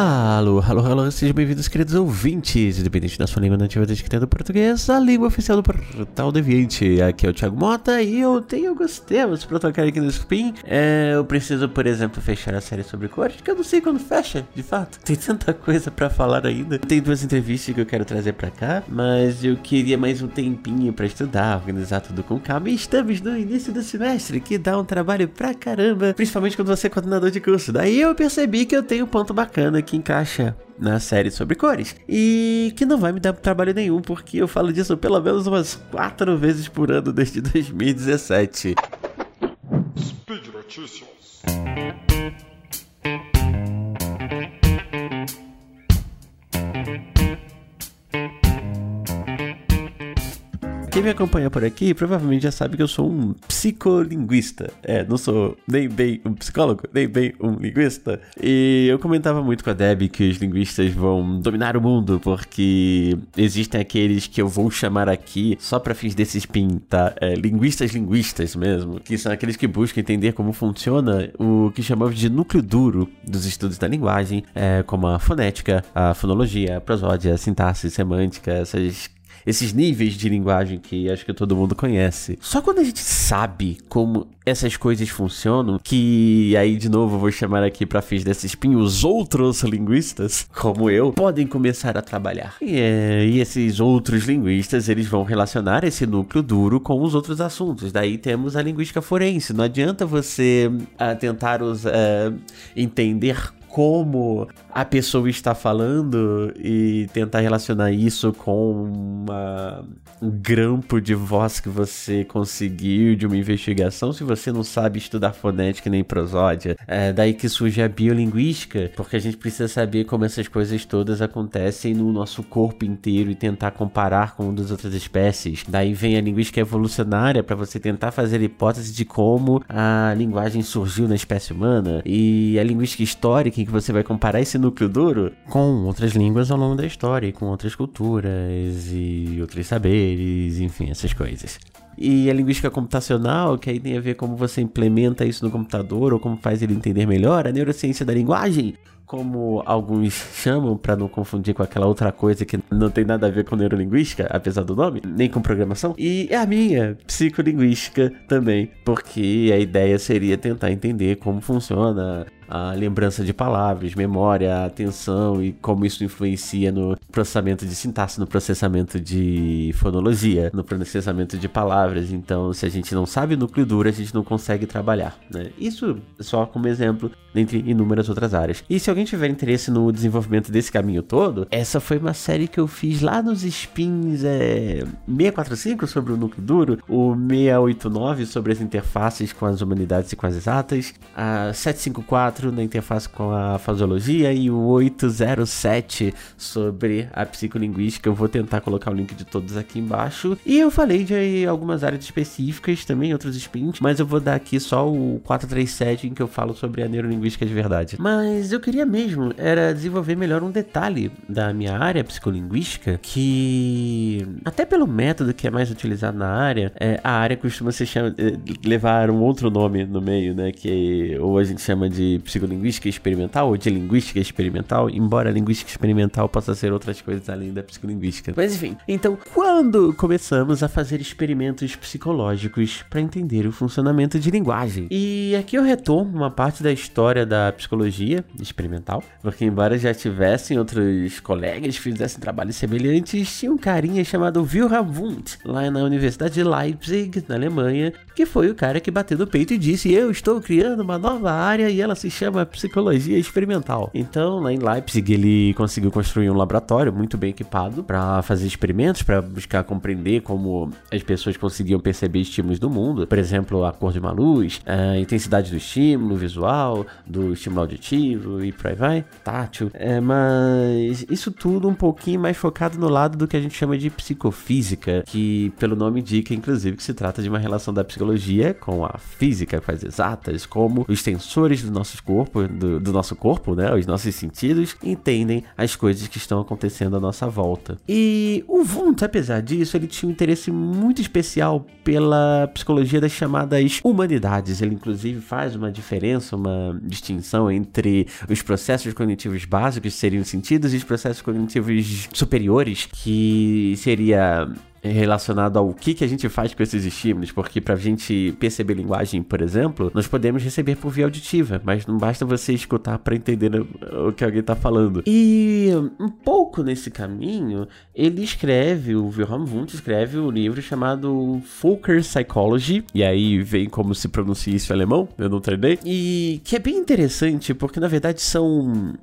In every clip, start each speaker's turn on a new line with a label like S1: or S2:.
S1: Alô, alô, alô, sejam bem-vindos, queridos ouvintes, independente da sua língua nativa descrita do português, a língua oficial do Portal Deviante. Aqui é o Thiago Mota e eu tenho alguns temas pra tocar aqui no Spin. É, eu preciso, por exemplo, fechar a série sobre cores, que eu não sei quando fecha, de fato. Tem tanta coisa pra falar ainda. Tem duas entrevistas que eu quero trazer pra cá, mas eu queria mais um tempinho pra estudar, organizar tudo com calma. E estamos no início do semestre, que dá um trabalho pra caramba, principalmente quando você é coordenador de curso. Daí eu percebi que eu tenho um ponto bacana que encaixa na série sobre cores. E que não vai me dar trabalho nenhum, porque eu falo disso pelo menos umas quatro vezes por ano desde 2017.
S2: Speed Notícias.
S1: Quem me acompanha por aqui provavelmente já sabe que eu sou um psicolinguista. É, não sou nem bem um psicólogo, nem bem um linguista. E eu comentava muito com a Deb que os linguistas vão dominar o mundo, porque existem aqueles que eu vou chamar aqui só para fins desse spin, tá? É, linguistas linguistas mesmo, que são aqueles que buscam entender como funciona o que chamamos de núcleo duro dos estudos da linguagem, é, como a fonética, a fonologia, a prosódia, a sintaxe, a semântica, essas esses níveis de linguagem que acho que todo mundo conhece. Só quando a gente sabe como essas coisas funcionam, que aí de novo vou chamar aqui para fins desse spin os outros linguistas, como eu, podem começar a trabalhar. E, é, e esses outros linguistas, eles vão relacionar esse núcleo duro com os outros assuntos. Daí temos a linguística forense. Não adianta você uh, tentar uh, entender como a pessoa está falando e tentar relacionar isso com uma, um grampo de voz que você conseguiu de uma investigação se você não sabe estudar fonética nem prosódia. É daí que surge a biolinguística, porque a gente precisa saber como essas coisas todas acontecem no nosso corpo inteiro e tentar comparar com das outras espécies. Daí vem a linguística evolucionária para você tentar fazer hipótese de como a linguagem surgiu na espécie humana e a linguística histórica que você vai comparar esse núcleo duro com outras línguas ao longo da história, com outras culturas e outros saberes, enfim, essas coisas. E a linguística computacional, que aí tem a ver como você implementa isso no computador ou como faz ele entender melhor, a neurociência da linguagem, como alguns chamam, para não confundir com aquela outra coisa que não tem nada a ver com neurolinguística, apesar do nome, nem com programação. E a minha, psicolinguística também, porque a ideia seria tentar entender como funciona a lembrança de palavras, memória, atenção e como isso influencia no processamento de sintaxe, no processamento de fonologia, no processamento de palavras. Então, se a gente não sabe o núcleo duro, a gente não consegue trabalhar. Né? Isso só como exemplo, entre inúmeras outras áreas. E se alguém tiver interesse no desenvolvimento desse caminho todo, essa foi uma série que eu fiz lá nos spins é, 645 sobre o núcleo duro, o 689 sobre as interfaces com as humanidades e com as exatas, a 754 na interface com a fasologia e o 807 sobre a psicolinguística. Eu vou tentar colocar o link de todos aqui embaixo. E eu falei de algumas áreas específicas também, outros spins, mas eu vou dar aqui só o 437 em que eu falo sobre a neurolinguística de verdade. Mas eu queria mesmo era desenvolver melhor um detalhe da minha área psicolinguística que até pelo método que é mais utilizado na área, é, a área costuma se chama, levar um outro nome no meio, né, que ou a gente chama de psicolinguística experimental ou de linguística experimental, embora a linguística experimental possa ser outras coisas além da psicolinguística. Mas enfim, então quando começamos a fazer experimentos psicológicos para entender o funcionamento de linguagem? E aqui eu retomo uma parte da história da psicologia experimental, porque embora já tivessem outros colegas que fizessem trabalhos semelhantes, tinha um carinha chamado Wilhelm Wundt, lá na Universidade de Leipzig, na Alemanha, que foi o cara que bateu no peito e disse: Eu estou criando uma nova área e ela se chama psicologia experimental. Então, lá em Leipzig, ele conseguiu construir um laboratório muito bem equipado para fazer experimentos, para buscar compreender como as pessoas conseguiam perceber estímulos do mundo, por exemplo, a cor de uma luz, a intensidade do estímulo visual, do estímulo auditivo e por aí vai, tátil. É, mas isso tudo um pouquinho mais focado no lado do que a gente chama de psicofísica, que pelo nome indica, inclusive, que se trata de uma relação da psicologia com a física, com as exatas, como os tensores dos nossos corpo, do, do nosso corpo, né? Os nossos sentidos entendem as coisas que estão acontecendo à nossa volta. E o Wundt, apesar disso, ele tinha um interesse muito especial pela psicologia das chamadas humanidades. Ele, inclusive, faz uma diferença, uma distinção entre os processos cognitivos básicos, que seriam sentidos, e os processos cognitivos superiores, que seria relacionado ao que, que a gente faz com esses estímulos, porque para a gente perceber linguagem, por exemplo, nós podemos receber por via auditiva, mas não basta você escutar para entender o que alguém está falando. E um pouco nesse caminho, ele escreve, o Wilhelm Wundt escreve um livro chamado Fokker Psychology, e aí vem como se pronuncia isso em alemão, eu não treinei, e que é bem interessante, porque na verdade são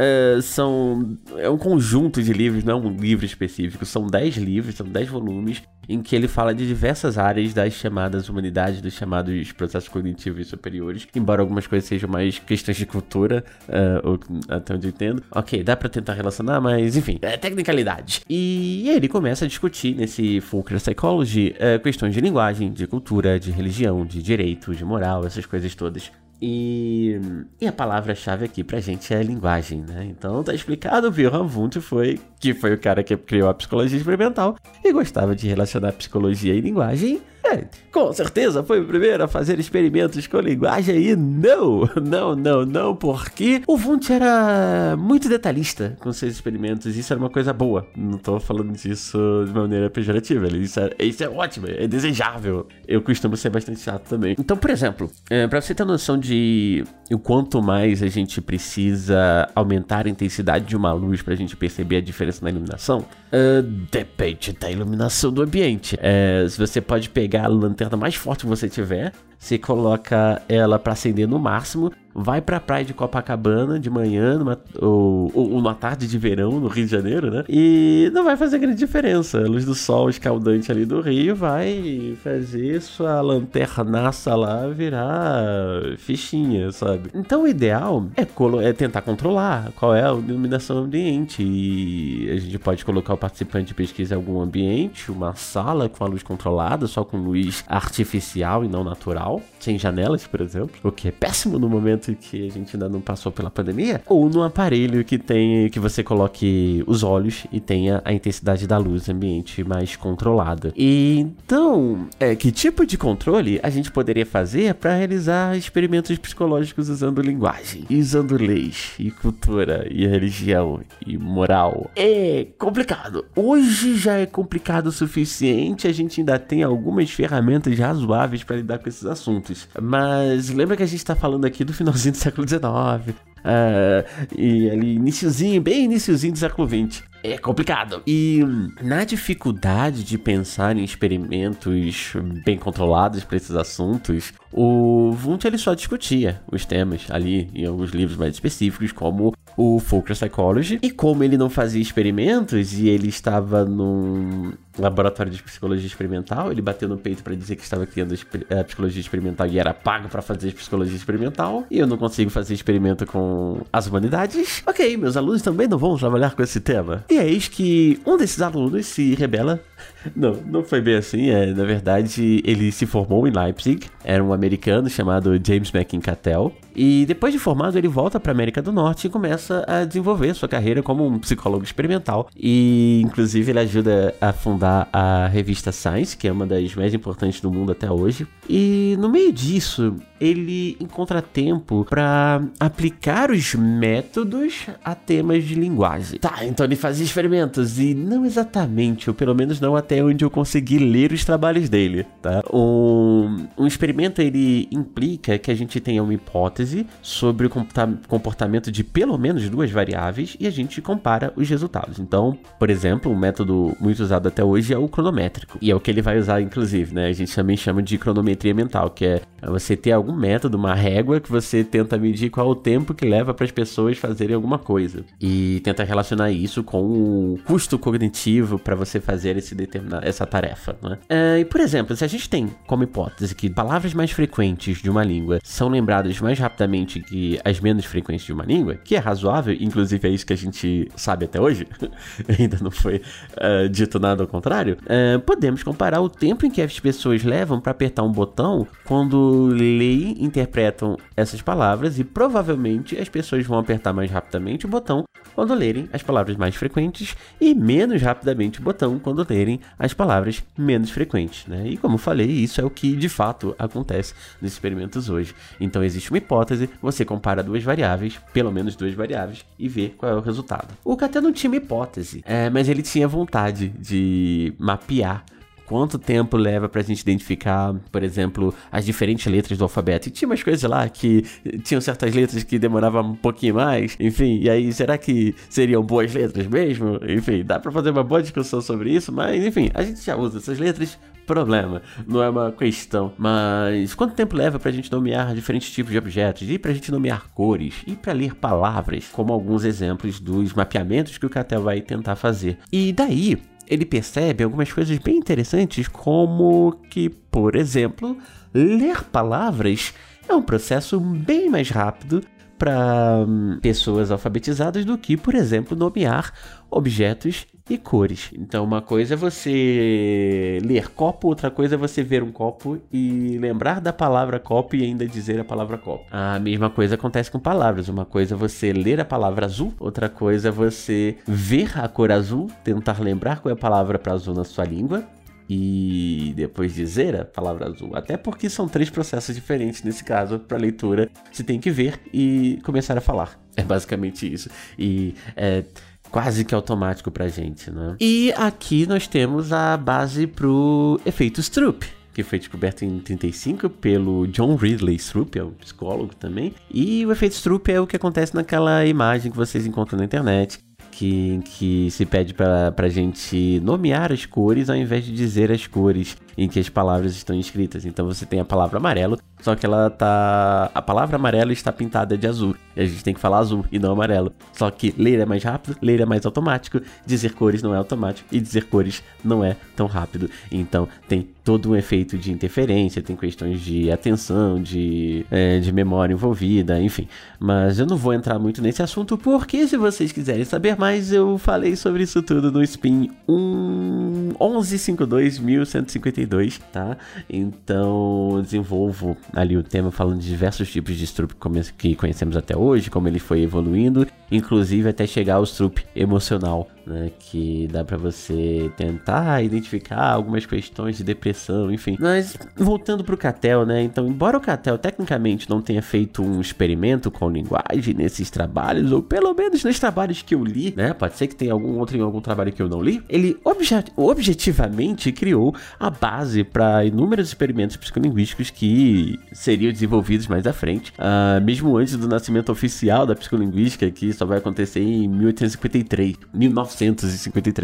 S1: é, são. É um conjunto de livros, não é um livro específico. São 10 livros, são 10 volumes, em que ele fala de diversas áreas das chamadas humanidades, dos chamados processos cognitivos superiores. Embora algumas coisas sejam mais questões de cultura, uh, ou, até onde eu entendo. Ok, dá pra tentar relacionar, mas enfim, é tecnicalidade. E, ele começa a discutir nesse Fulcrum Psychology uh, questões de linguagem, de cultura, de religião, de direito, de moral, essas coisas todas. E, e a palavra-chave aqui pra gente é linguagem, né? Então tá explicado, o Wilhelm Wundt foi, que foi o cara que criou a psicologia experimental e gostava de relacionar psicologia e linguagem é, com certeza foi o primeiro a fazer experimentos com linguagem e não, não, não, não, porque o Wundt era muito detalhista com seus experimentos e isso era uma coisa boa. Não tô falando disso de maneira pejorativa, isso é, isso é ótimo, é desejável. Eu costumo ser bastante chato também. Então, por exemplo, é, para você ter noção de o quanto mais a gente precisa aumentar a intensidade de uma luz para a gente perceber a diferença na iluminação, uh, depende da iluminação do ambiente. É, se você pode pegar pegar a lanterna mais forte que você tiver, você coloca ela para acender no máximo vai pra praia de Copacabana de manhã, numa, ou, ou uma tarde de verão no Rio de Janeiro, né? E não vai fazer grande diferença. A luz do sol escaldante ali do Rio vai fazer sua lanternaça lá virar fichinha, sabe? Então o ideal é, é tentar controlar qual é a iluminação ambiente. E a gente pode colocar o participante de pesquisa em algum ambiente, uma sala com a luz controlada, só com luz artificial e não natural, sem janelas, por exemplo, o que é péssimo no momento que a gente ainda não passou pela pandemia, ou num aparelho que tem que você coloque os olhos e tenha a intensidade da luz ambiente mais controlada. E então, é, que tipo de controle a gente poderia fazer para realizar experimentos psicológicos usando linguagem, usando leis e cultura e religião e moral? É complicado. Hoje já é complicado o suficiente, a gente ainda tem algumas ferramentas razoáveis para lidar com esses assuntos. Mas lembra que a gente está falando aqui do final finalzinho do século XIX. Uh, e ali, iniciozinho, bem iniciozinho do século XX. É complicado. E na dificuldade de pensar em experimentos bem controlados para esses assuntos, o Wundt ele só discutia os temas ali em alguns livros mais específicos, como o Fulcrum Psychology. E como ele não fazia experimentos e ele estava num laboratório de psicologia experimental, ele bateu no peito para dizer que estava criando a psicologia experimental e era pago para fazer psicologia experimental. E eu não consigo fazer experimento com as humanidades. Ok, meus alunos também não vão trabalhar com esse tema. E eis que um desses alunos se rebela. Não, não foi bem assim. É, na verdade, ele se formou em Leipzig. Era um americano chamado James McIncatel. E depois de formado, ele volta para América do Norte e começa a desenvolver sua carreira como um psicólogo experimental. E, inclusive, ele ajuda a fundar a revista Science, que é uma das mais importantes do mundo até hoje. E no meio disso, ele encontra tempo para aplicar os métodos a temas de linguagem. Tá, então ele fazia experimentos e não exatamente, ou pelo menos não até onde eu consegui ler os trabalhos dele, tá? Um, um experimento ele implica que a gente tenha uma hipótese sobre o comportamento de pelo menos duas variáveis e a gente compara os resultados. Então, por exemplo, um método muito usado até é o cronométrico e é o que ele vai usar inclusive, né? A gente também chama de cronometria mental, que é você ter algum método, uma régua que você tenta medir qual é o tempo que leva para as pessoas fazerem alguma coisa e tenta relacionar isso com o custo cognitivo para você fazer esse determinar essa tarefa, né? É, e por exemplo, se a gente tem como hipótese que palavras mais frequentes de uma língua são lembradas mais rapidamente que as menos frequentes de uma língua, que é razoável, inclusive é isso que a gente sabe até hoje, ainda não foi uh, dito nada ao contrário, uh, podemos comparar o tempo em que as pessoas levam para apertar um botão quando leem que interpretam essas palavras e provavelmente as pessoas vão apertar mais rapidamente o botão quando lerem as palavras mais frequentes e menos rapidamente o botão quando lerem as palavras menos frequentes. Né? E como falei, isso é o que de fato acontece nos experimentos hoje. Então existe uma hipótese, você compara duas variáveis, pelo menos duas variáveis, e vê qual é o resultado. O Caté não tinha uma hipótese, é, mas ele tinha vontade de mapear quanto tempo leva pra gente identificar, por exemplo, as diferentes letras do alfabeto. E tinha umas coisas lá que tinham certas letras que demoravam um pouquinho mais, enfim, e aí será que seriam boas letras mesmo? Enfim, dá pra fazer uma boa discussão sobre isso, mas enfim, a gente já usa essas letras problema, não é uma questão. Mas quanto tempo leva pra gente nomear diferentes tipos de objetos, e pra gente nomear cores, e pra ler palavras, como alguns exemplos dos mapeamentos que o Catel vai tentar fazer. E daí, ele percebe algumas coisas bem interessantes, como que, por exemplo, ler palavras é um processo bem mais rápido para hum, pessoas alfabetizadas do que, por exemplo, nomear objetos e cores. Então, uma coisa é você ler copo, outra coisa é você ver um copo e lembrar da palavra copo e ainda dizer a palavra copo. A mesma coisa acontece com palavras. Uma coisa é você ler a palavra azul, outra coisa é você ver a cor azul, tentar lembrar qual é a palavra para azul na sua língua e depois dizer a palavra azul. Até porque são três processos diferentes nesse caso para leitura. Você tem que ver e começar a falar. É basicamente isso. E é quase que automático pra gente, né? E aqui nós temos a base pro efeito Stroop que foi descoberto em 35 pelo John Ridley Stroop, é um psicólogo também. E o efeito Stroop é o que acontece naquela imagem que vocês encontram na internet, que, que se pede para a gente nomear as cores ao invés de dizer as cores em que as palavras estão escritas. Então você tem a palavra amarelo, só que ela tá. A palavra amarelo está pintada de azul. E a gente tem que falar azul e não amarelo. Só que ler é mais rápido, ler é mais automático, dizer cores não é automático e dizer cores não é tão rápido. Então tem todo um efeito de interferência, tem questões de atenção, de, é, de memória envolvida, enfim. Mas eu não vou entrar muito nesse assunto porque se vocês quiserem saber mais, eu falei sobre isso tudo no Spin 1152.152, tá? Então desenvolvo ali o tema falando de diversos tipos de Stroop que conhecemos até hoje, como ele foi evoluindo, inclusive até chegar ao Stroop emocional, né, que dá para você tentar identificar algumas questões de depressão, enfim. Mas voltando pro Catel, né? Então, embora o Catel tecnicamente não tenha feito um experimento com linguagem nesses trabalhos, ou pelo menos nos trabalhos que eu li, né? Pode ser que tenha algum outro em algum trabalho que eu não li. Ele obje objetivamente criou a base para inúmeros experimentos psicolinguísticos que seriam desenvolvidos mais à frente, uh, mesmo antes do nascimento oficial da psicolinguística, que só vai acontecer em 1853, 1953,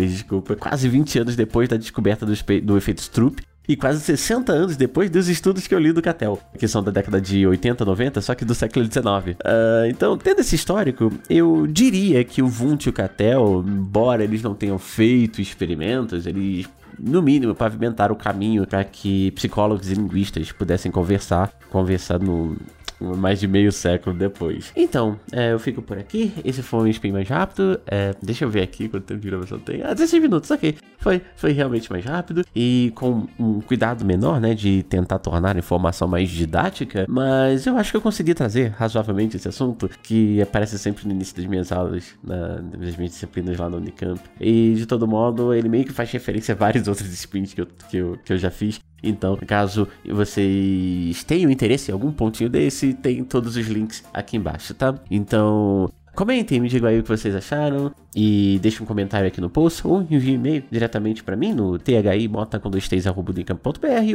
S1: desculpa, quase 20 anos depois da descoberta do, do efeito Stroop e quase 60 anos depois dos estudos que eu li do Cattell, que são da década de 80, 90, só que do século 19. Uh, ah, então, tendo esse histórico, eu diria que o Wundt e o Cattell, embora eles não tenham feito experimentos, eles no mínimo, pavimentar o caminho para que psicólogos e linguistas pudessem conversar, conversar no, mais de meio século depois. Então, é, eu fico por aqui. Esse foi um spin mais rápido. É, deixa eu ver aqui quanto tempo de gravação tem. Ah, 16 minutos, ok. Foi, foi realmente mais rápido e com um cuidado menor, né, de tentar tornar a informação mais didática. Mas eu acho que eu consegui trazer razoavelmente esse assunto que aparece sempre no início das minhas aulas, na, nas minhas disciplinas lá no Unicamp. E de todo modo, ele meio que faz referência a vários outros spins que eu, que eu, que eu já fiz. Então, caso vocês tenham interesse em algum pontinho desse, tem todos os links aqui embaixo, tá? Então, Comentem, me digam aí o que vocês acharam e deixem um comentário aqui no post ou envie e-mail diretamente para mim no thimota com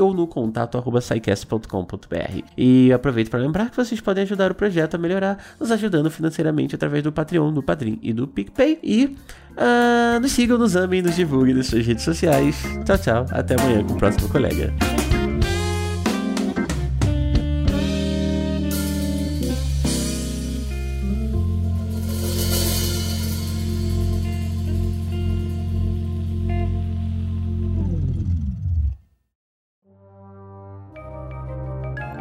S1: ou no contato arroba E aproveito para lembrar que vocês podem ajudar o projeto a melhorar, nos ajudando financeiramente através do Patreon, do Padrim e do PicPay. E uh, nos sigam, nos amem, nos divulguem nas suas redes sociais. Tchau, tchau. Até amanhã com o próximo colega.